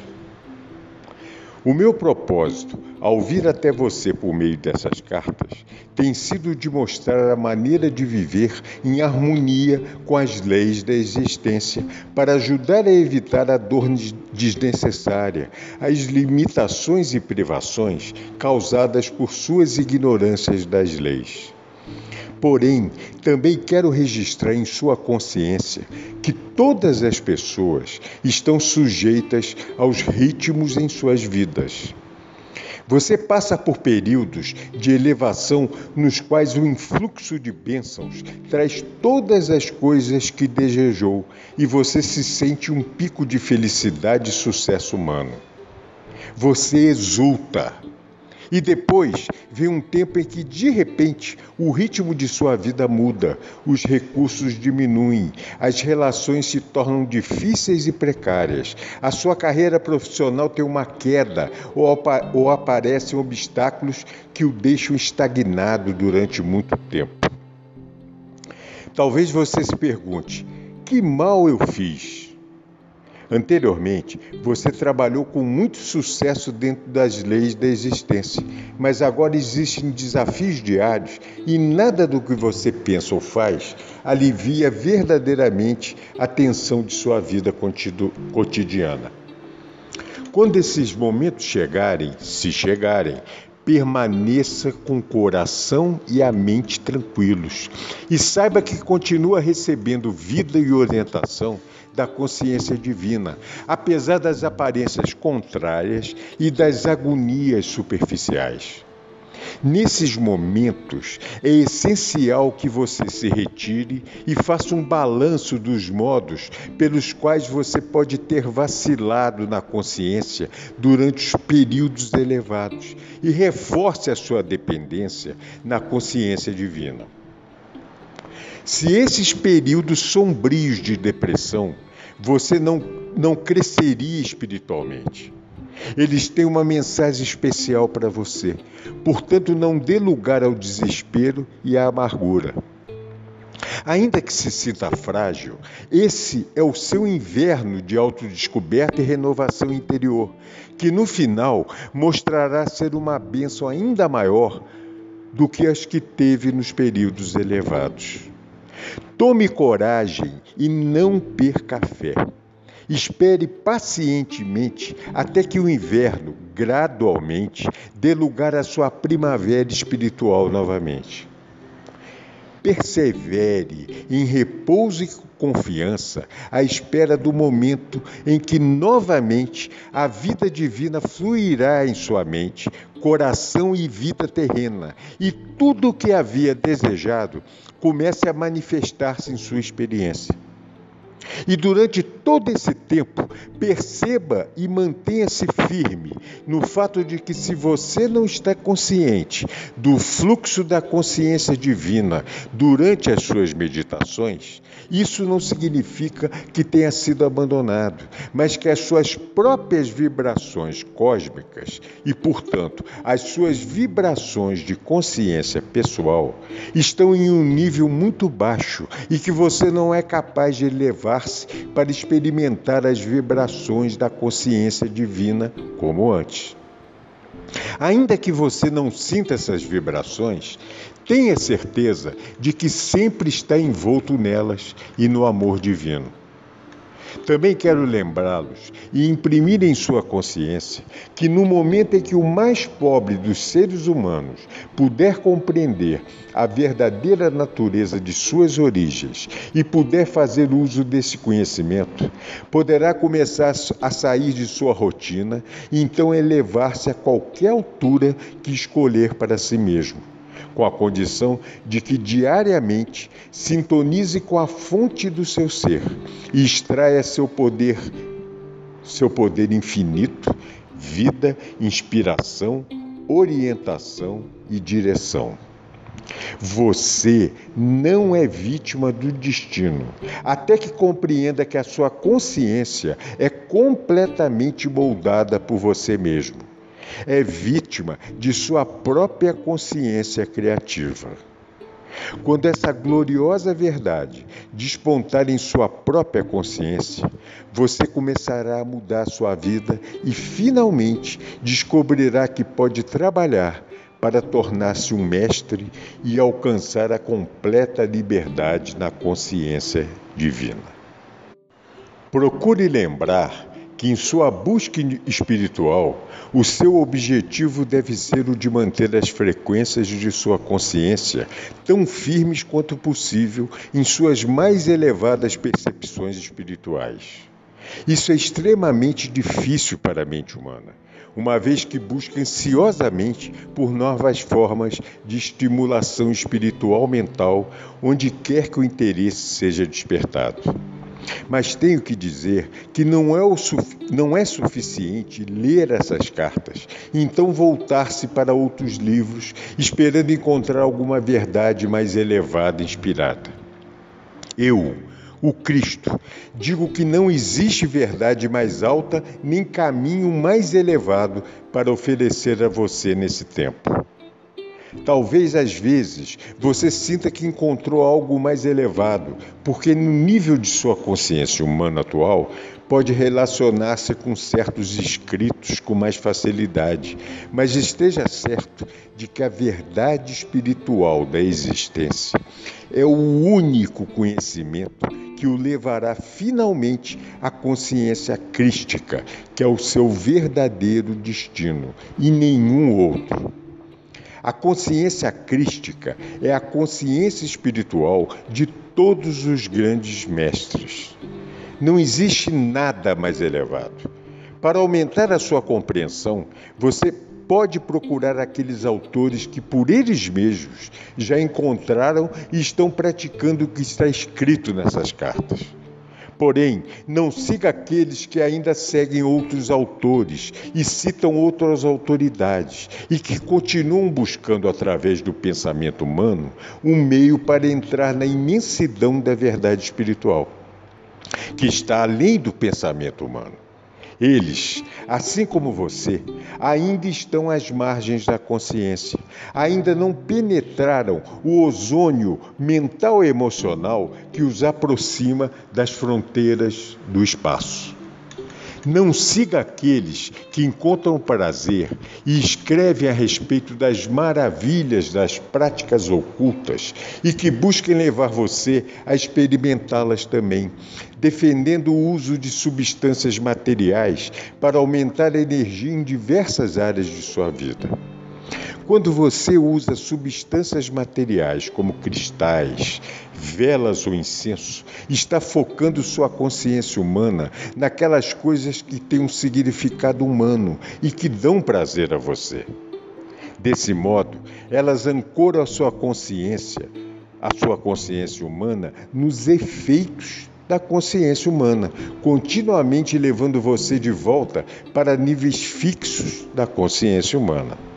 A: O meu propósito, ao vir até você por meio dessas cartas, tem sido de mostrar a maneira de viver em harmonia com as leis da existência, para ajudar a evitar a dor desnecessária, as limitações e privações causadas por suas ignorâncias das leis. Porém, também quero registrar em sua consciência que todas as pessoas estão sujeitas aos ritmos em suas vidas. Você passa por períodos de elevação nos quais o influxo de bênçãos traz todas as coisas que desejou e você se sente um pico de felicidade e sucesso humano. Você exulta E depois vem um tempo em que, de repente, o ritmo de sua vida muda, os recursos diminuem, as relações se tornam difíceis e precárias, a sua carreira profissional tem uma queda ou, ou aparecem obstáculos que o deixam estagnado durante muito tempo. Talvez você se pergunte: que mal eu fiz? Anteriormente, você trabalhou com muito sucesso dentro das leis da existência, mas agora existem desafios diários e nada do que você pensa ou faz alivia verdadeiramente a tensão de sua vida cotidiana. Quando esses momentos chegarem, se chegarem, permaneça com o coração e a mente tranquilos e saiba que continua recebendo vida e orientação da consciência divina, apesar das aparências contrárias e das agonias superficiais. Nesses momentos, é essencial que você se retire e faça um balanço dos modos pelos quais você pode ter vacilado na consciência durante os períodos elevados e reforce a sua dependência na consciência divina. Se esses períodos sombrios de depressão, você não, não cresceria espiritualmente. Eles têm uma mensagem especial para você. Portanto, não dê lugar ao desespero e à amargura. Ainda que se sinta frágil, esse é o seu inverno de autodescoberta e renovação interior, que no final mostrará ser uma bênção ainda maior do que as que teve nos períodos elevados. Tome coragem e não perca a fé. Espere pacientemente até que o inverno, gradualmente, dê lugar à sua primavera espiritual novamente. Persevere em repouso e confiança à espera do momento em que novamente a vida divina fluirá em sua mente, coração e vida terrena, e tudo o que havia desejado comece a manifestar-se em sua experiência. E durante todo esse tempo, perceba e mantenha-se firme no fato de que, se você não está consciente do fluxo da consciência divina durante as suas meditações, isso não significa que tenha sido abandonado, mas que as suas próprias vibrações cósmicas e, portanto, as suas vibrações de consciência pessoal estão em um nível muito baixo e que você não é capaz de elevar-se para experimentar as vibrações da consciência divina como antes. Ainda que você não sinta essas vibrações, Tenha certeza de que sempre está envolto nelas e no amor divino. Também quero lembrá-los e imprimir em sua consciência que, no momento em que o mais pobre dos seres humanos puder compreender a verdadeira natureza de suas origens e puder fazer uso desse conhecimento, poderá começar a sair de sua rotina e então elevar-se a qualquer altura que escolher para si mesmo com a condição de que diariamente sintonize com a fonte do seu ser e extraia seu poder, seu poder infinito, vida, inspiração, orientação e direção. Você não é vítima do destino, até que compreenda que a sua consciência é completamente moldada por você mesmo é vítima de sua própria consciência criativa. Quando essa gloriosa verdade despontar em sua própria consciência, você começará a mudar sua vida e finalmente descobrirá que pode trabalhar para tornar-se um mestre e alcançar a completa liberdade na consciência divina. Procure lembrar que em sua busca espiritual, o seu objetivo deve ser o de manter as frequências de sua consciência tão firmes quanto possível em suas mais elevadas percepções espirituais. Isso é extremamente difícil para a mente humana, uma vez que busca ansiosamente por novas formas de estimulação espiritual mental onde quer que o interesse seja despertado. Mas tenho que dizer que não é, o, não é suficiente ler essas cartas, então voltar-se para outros livros, esperando encontrar alguma verdade mais elevada e inspirada. Eu, o Cristo, digo que não existe verdade mais alta nem caminho mais elevado para oferecer a você nesse tempo. Talvez às vezes você sinta que encontrou algo mais elevado, porque no nível de sua consciência humana atual pode relacionar-se com certos escritos com mais facilidade, mas esteja certo de que a verdade espiritual da existência é o único conhecimento que o levará finalmente à consciência crística, que é o seu verdadeiro destino, e nenhum outro. A consciência crística é a consciência espiritual de todos os grandes mestres. Não existe nada mais elevado. Para aumentar a sua compreensão, você pode procurar aqueles autores que por eles mesmos já encontraram e estão praticando o que está escrito nessas cartas. Porém, não siga aqueles que ainda seguem outros autores e citam outras autoridades e que continuam buscando, através do pensamento humano, um meio para entrar na imensidão da verdade espiritual, que está além do pensamento humano. Eles, assim como você, ainda estão às margens da consciência, ainda não penetraram o ozônio mental e emocional que os aproxima das fronteiras do espaço. Não siga aqueles que encontram prazer e escrevem a respeito das maravilhas das práticas ocultas e que busquem levar você a experimentá-las também, defendendo o uso de substâncias materiais para aumentar a energia em diversas áreas de sua vida. Quando você usa substâncias materiais como cristais, velas ou incenso, está focando sua consciência humana naquelas coisas que têm um significado humano e que dão prazer a você. Desse modo, elas ancoram a sua consciência, a sua consciência humana, nos efeitos da consciência humana, continuamente levando você de volta para níveis fixos da consciência humana.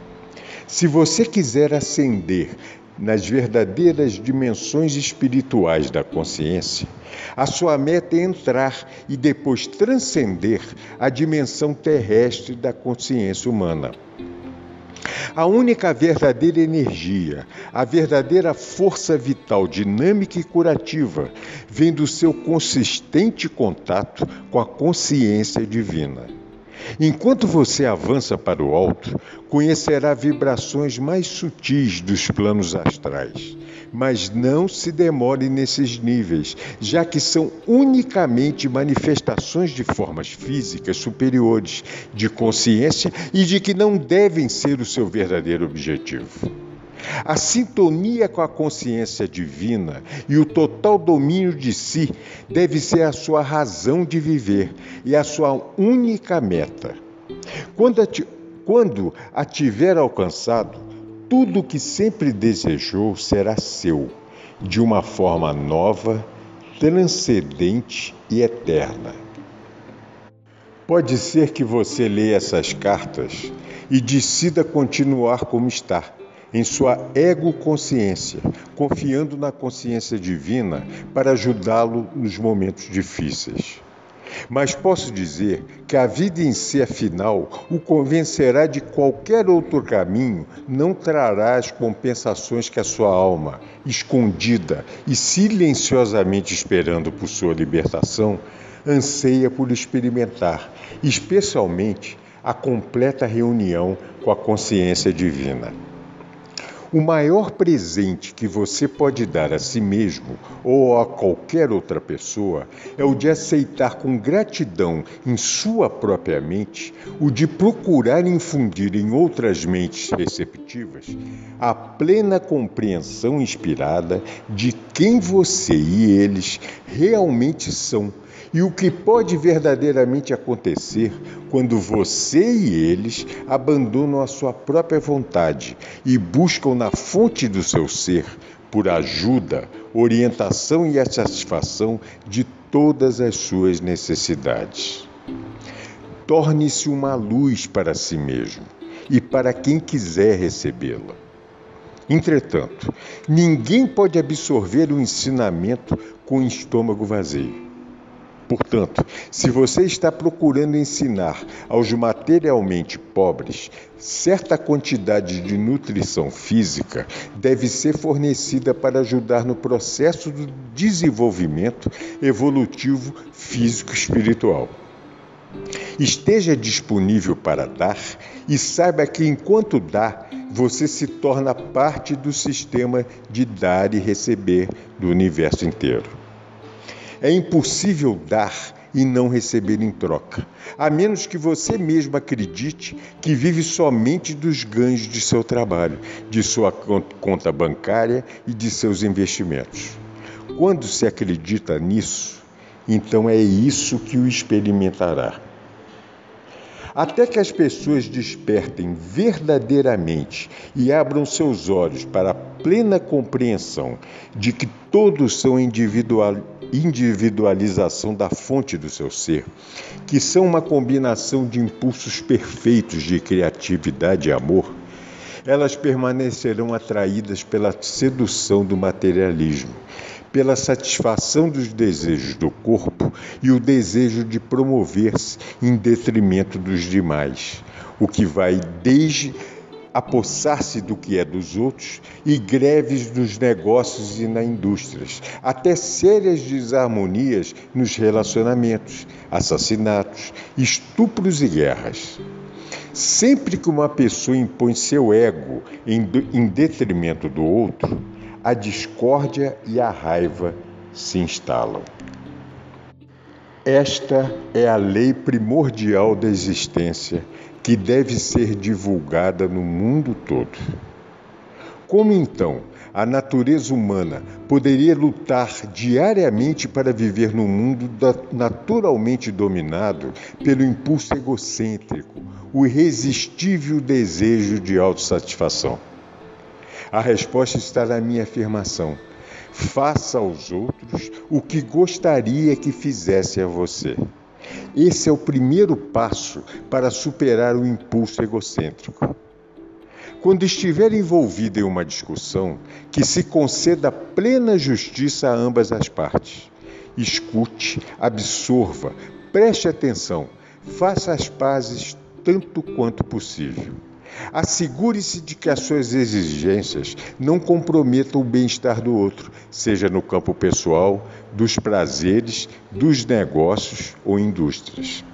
A: Se você quiser ascender nas verdadeiras dimensões espirituais da consciência, a sua meta é entrar e depois transcender a dimensão terrestre da consciência humana. A única verdadeira energia, a verdadeira força vital, dinâmica e curativa, vem do seu consistente contato com a consciência divina. Enquanto você avança para o alto, conhecerá vibrações mais sutis dos planos astrais. Mas não se demore nesses níveis, já que são unicamente manifestações de formas físicas superiores, de consciência e de que não devem ser o seu verdadeiro objetivo. A sintonia com a consciência divina e o total domínio de si deve ser a sua razão de viver e a sua única meta. Quando a, quando a tiver alcançado, tudo o que sempre desejou será seu, de uma forma nova, transcendente e eterna. Pode ser que você leia essas cartas e decida continuar como está em sua ego-consciência, confiando na consciência divina para ajudá-lo nos momentos difíceis. Mas posso dizer que a vida em si, afinal, o convencerá de qualquer outro caminho não trará as compensações que a sua alma, escondida e silenciosamente esperando por sua libertação, anseia por experimentar, especialmente a completa reunião com a consciência divina. O maior presente que você pode dar a si mesmo ou a qualquer outra pessoa é o de aceitar com gratidão em sua própria mente o de procurar infundir em outras mentes receptivas a plena compreensão inspirada de quem você e eles realmente são e o que pode verdadeiramente acontecer quando você e eles abandonam a sua própria vontade e buscam na fonte do seu ser por ajuda, orientação e a satisfação de todas as suas necessidades. Torne-se uma luz para si mesmo e para quem quiser recebê-la. Entretanto, ninguém pode absorver o ensinamento com o estômago vazio. Portanto, se você está procurando ensinar aos materialmente pobres, certa quantidade de nutrição física deve ser fornecida para ajudar no processo do desenvolvimento evolutivo físico-espiritual. Esteja disponível para dar e saiba que enquanto dá, você se torna parte do sistema de dar e receber do universo inteiro. É impossível dar e não receber em troca, a menos que você mesmo acredite que vive somente dos ganhos de seu trabalho, de sua conta bancária e de seus investimentos. Quando se acredita nisso, então é isso que o experimentará. Até que as pessoas despertem verdadeiramente e abram seus olhos para a plena compreensão de que todos são individual, individualização da fonte do seu ser, que são uma combinação de impulsos perfeitos de criatividade e amor, elas permanecerão atraídas pela sedução do materialismo, pela satisfação dos desejos do corpo e o desejo de promover-se em detrimento dos demais, o que vai desde apossar-se do que é dos outros e greves nos negócios e nas indústrias, até sérias desarmonias nos relacionamentos, assassinatos, estupros e guerras. Sempre que uma pessoa impõe seu ego em, detrimento do outro, a discórdia e a raiva se instalam. Esta é a lei primordial da existência que deve ser divulgada no mundo todo. Como então a natureza humana poderia lutar diariamente para viver num mundo naturalmente dominado pelo impulso egocêntrico, o irresistível desejo de autossatisfação? A resposta está na minha afirmação. Faça aos outros o que gostaria que fizesse a você. Esse é o primeiro passo para superar o impulso egocêntrico. Quando estiver envolvido em uma discussão, que se conceda plena justiça a ambas as partes. Escute, absorva, preste atenção, faça as pazes tanto quanto possível. Assegure-se de que as suas exigências não comprometam o bem-estar do outro, seja no campo pessoal, dos prazeres, dos negócios ou indústrias.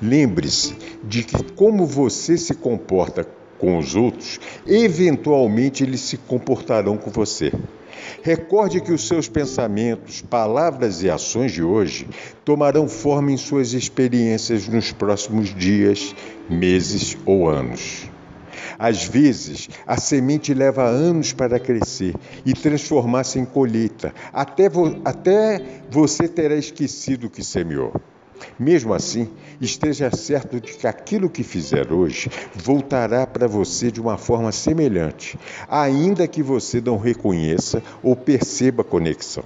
A: Lembre-se de que, como você se comporta com os outros, eventualmente eles se comportarão com você. Recorde que os seus pensamentos, palavras e ações de hoje tomarão forma em suas experiências nos próximos dias, meses ou anos. Às vezes, a semente leva anos para crescer e transformar-se em colheita, até, vo até você terá esquecido o que semeou. Mesmo assim, esteja certo de que aquilo que fizer hoje voltará para você de uma forma semelhante, ainda que você não reconheça ou perceba a conexão.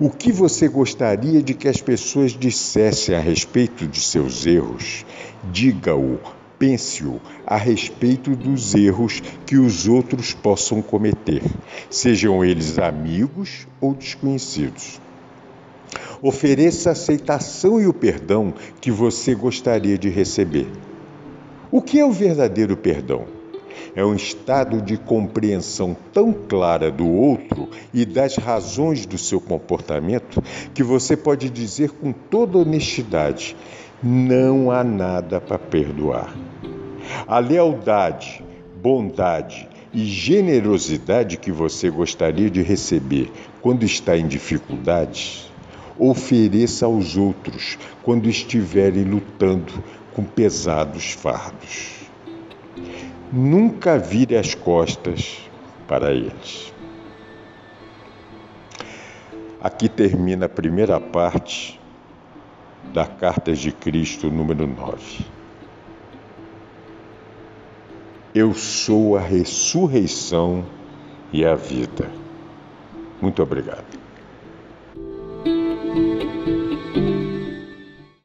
A: O que você gostaria de que as pessoas dissessem a respeito de seus erros? Diga-o, pense-o a respeito dos erros que os outros possam cometer, sejam eles amigos ou desconhecidos. Ofereça a aceitação e o perdão que você gostaria de receber. O que é o verdadeiro perdão? É um estado de compreensão tão clara do outro e das razões do seu comportamento que você pode dizer com toda honestidade: não há nada para perdoar. A lealdade, bondade e generosidade que você gostaria de receber quando está em dificuldades ofereça aos outros quando estiverem lutando com pesados fardos. Nunca vire as costas para eles. Aqui termina a primeira parte da Cartas de Cristo, número 9. Eu sou a ressurreição e a vida. Muito obrigado. Thank you.